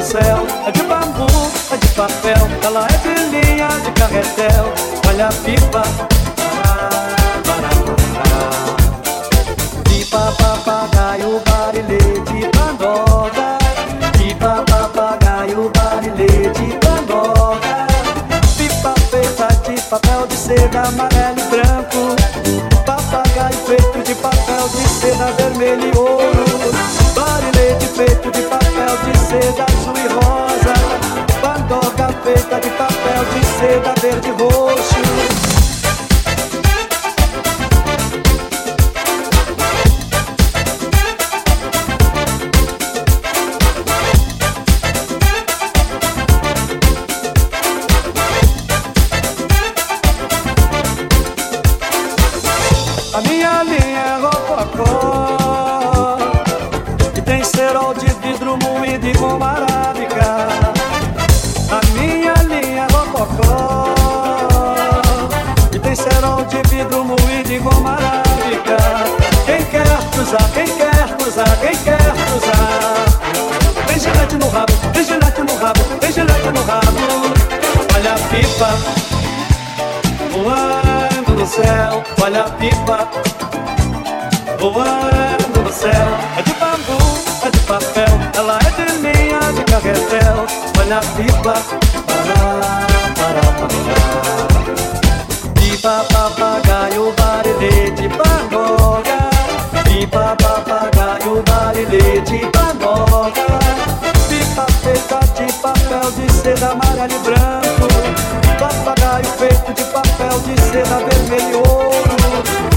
no céu. É de bambu, é de papel, ela é de linha de carretel. Olha a pipa. Pipa, papagaio, barilete, pandoga. Pipa, papagaio, barilete, pandoga. Pipa feita de papel de seda amarelo e branco. Papagaio feito de papel de seda vermelho e ouro. Seda azul e rosa. Pandoga feita de papel de seda verde e roxo. Pipa voando no céu, olha a pipa voando no céu. É de bambu, é de papel, ela é de linha de carretel. Olha a pipa, pará, pará, pará. Pipa, papagaio, barilete, pangoga. Pipa, papagaio, barilete, pangoga. Pipa feita de papel de seda amarelo e branco. Papagaio feito de papel de seda vermelho e ouro.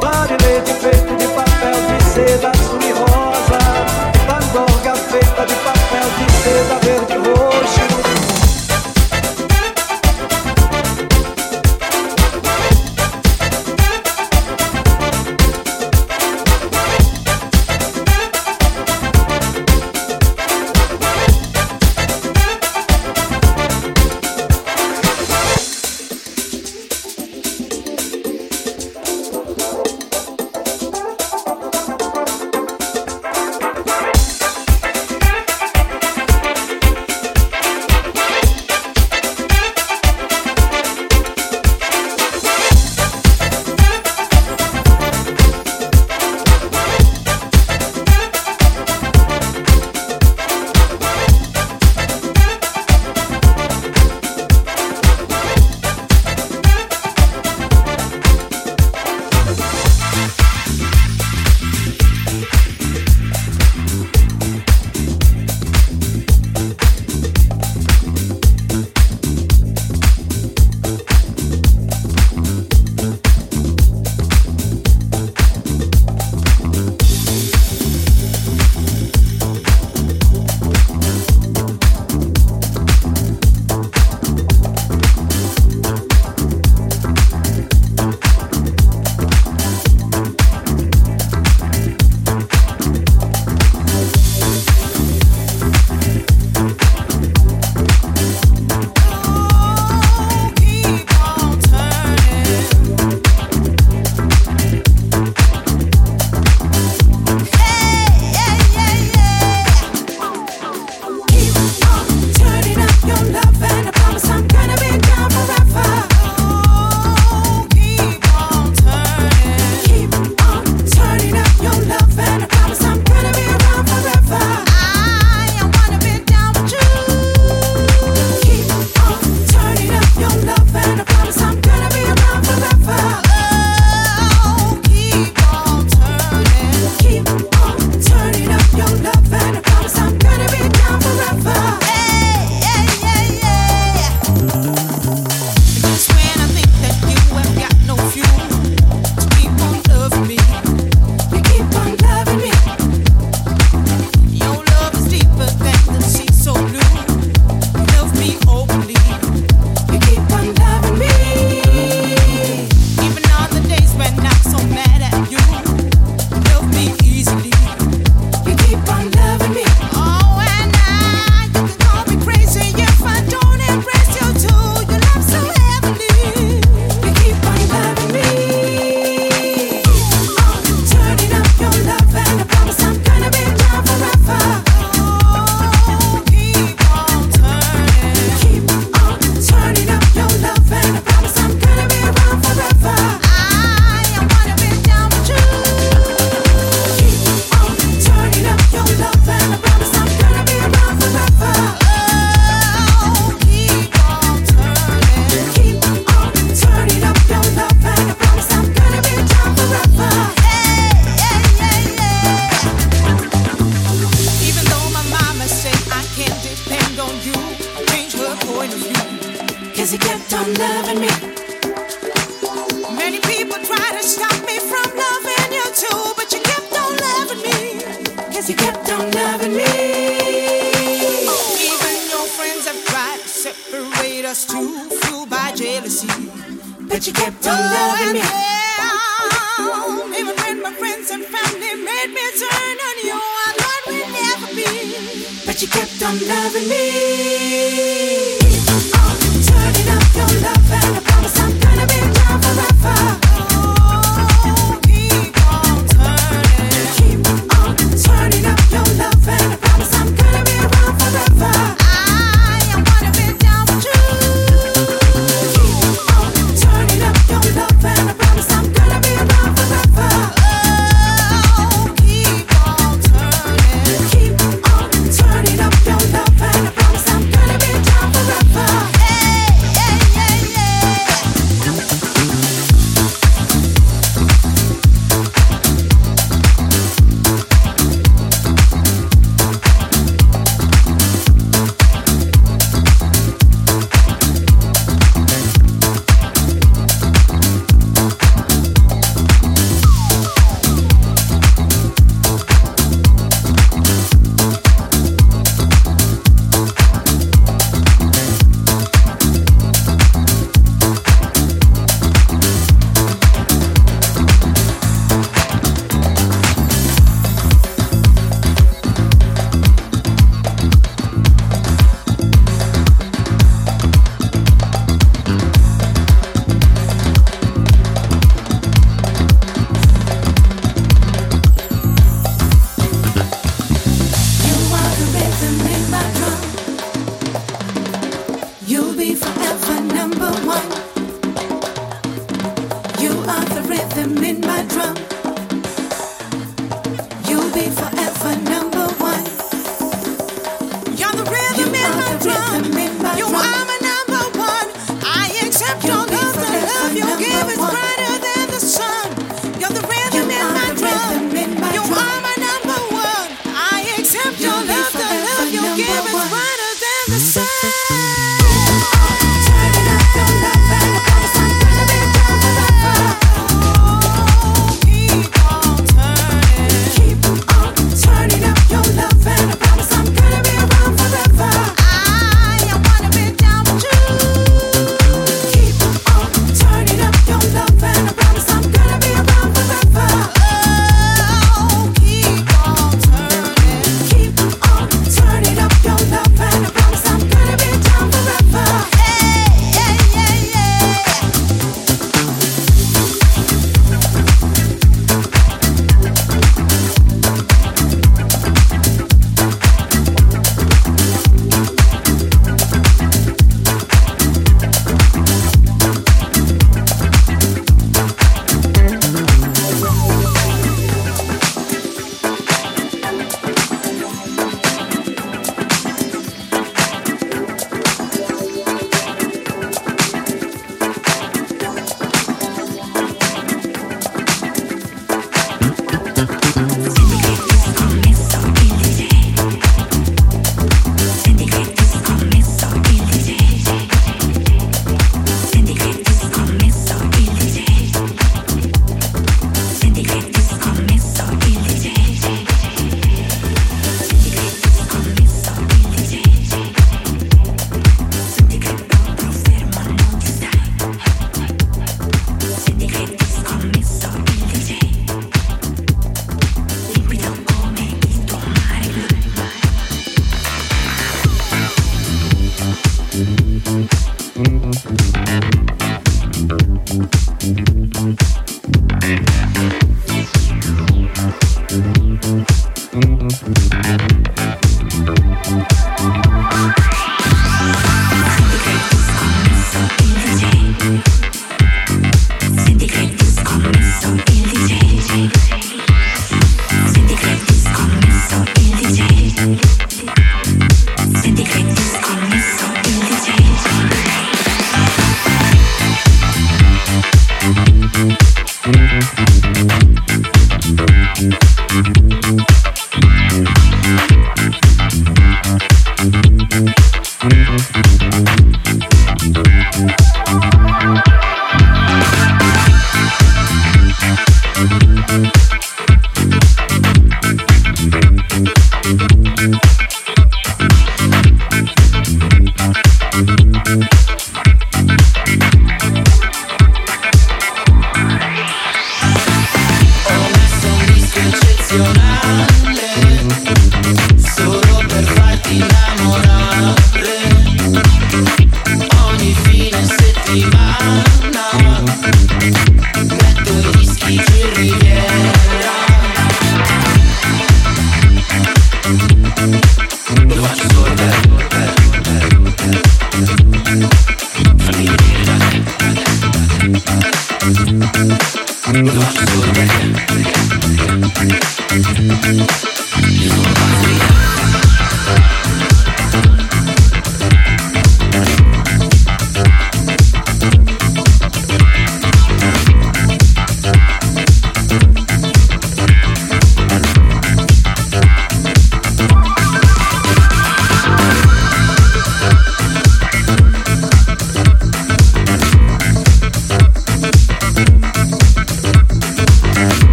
Barilete feito de papel de seda azul e rosa. Pandorga feita de papel de seda verde e roxo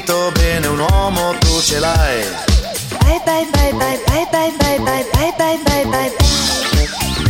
capito bene un uomo tu ce l'hai. Bye bye bye bye bye bye bye bye bye bye bye bye.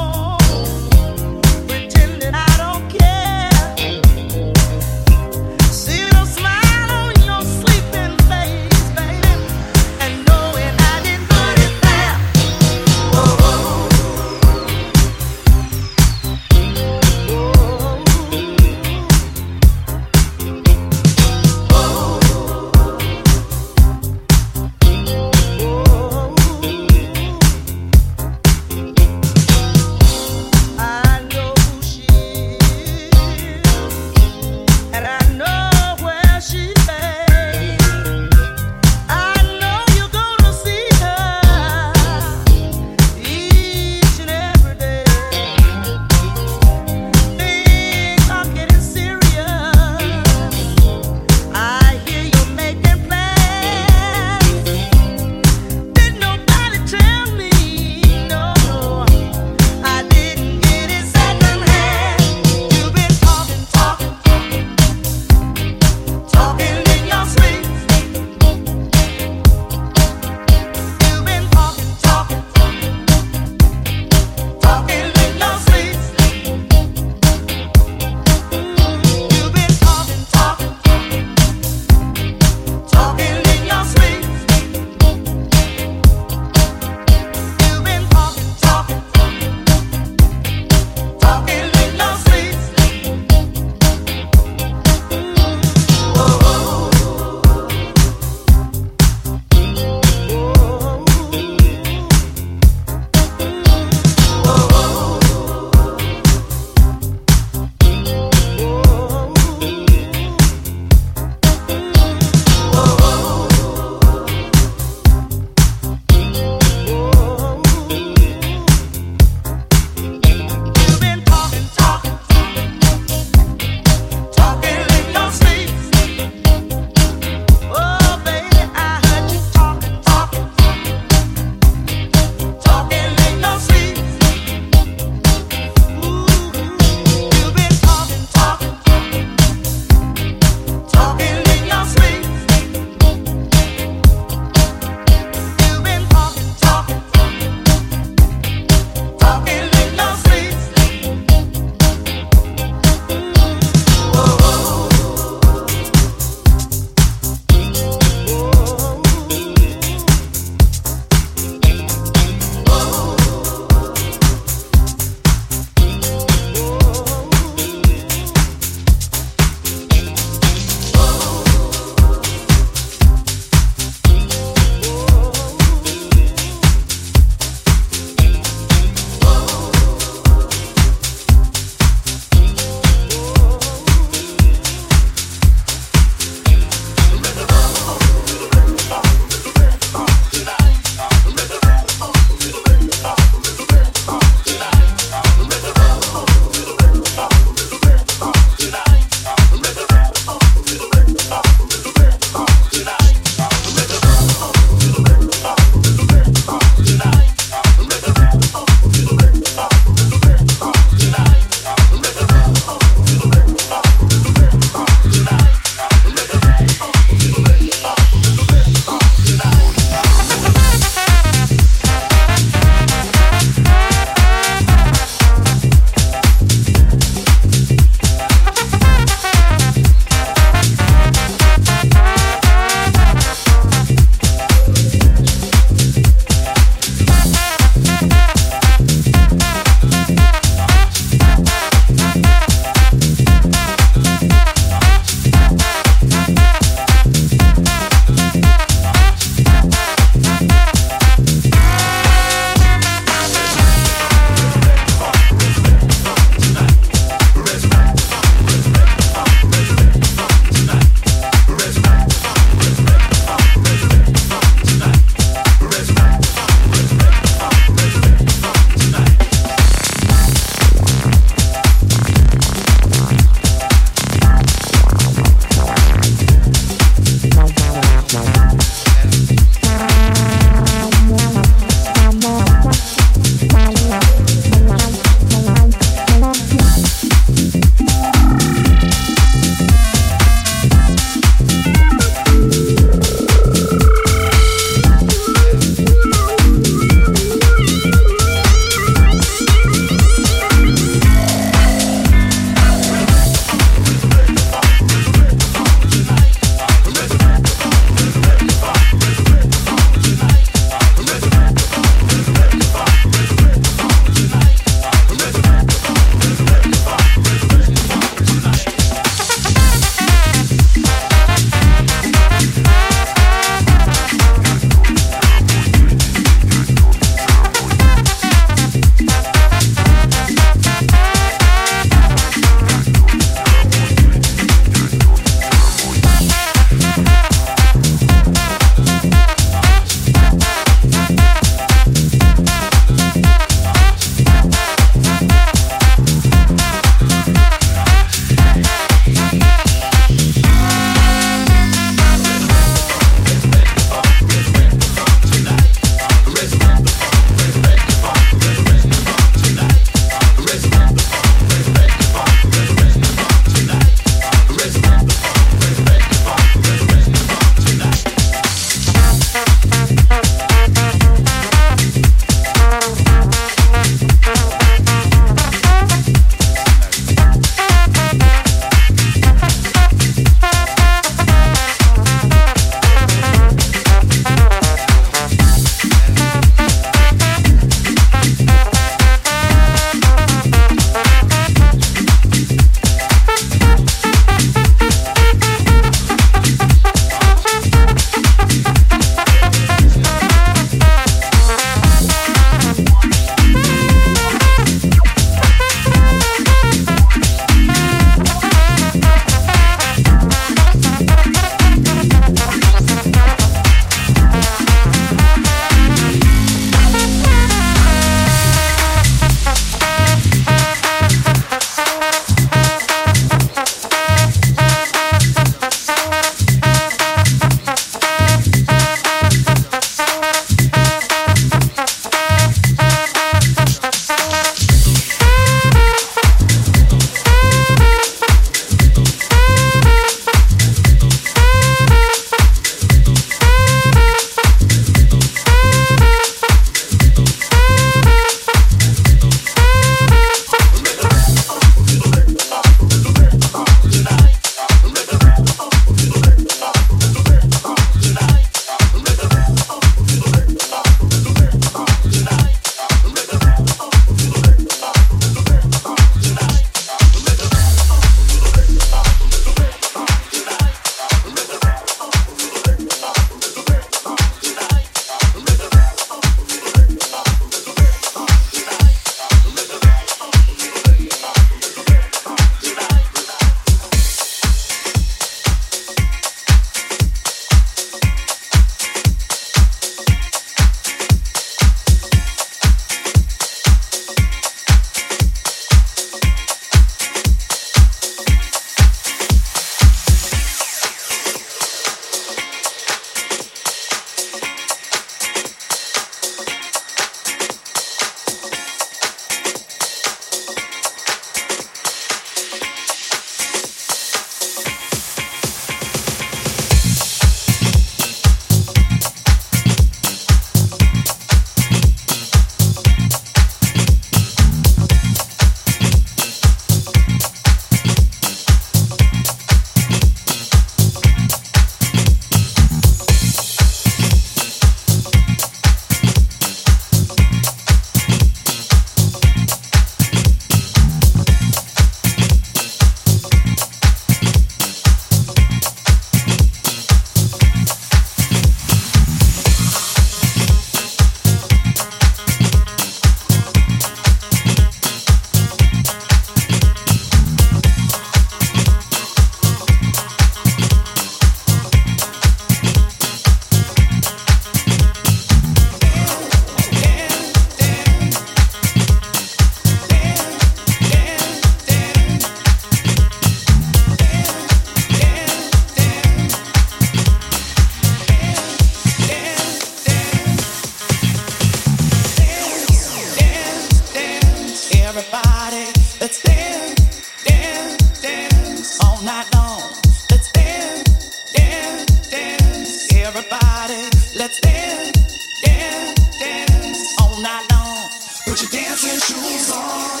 everybody. Let's dance, dance, dance all night long. Put your dancing shoes on.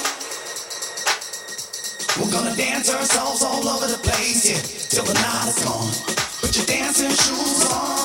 We're gonna dance ourselves all over the place, yeah, till the night is gone. Put your dancing shoes on.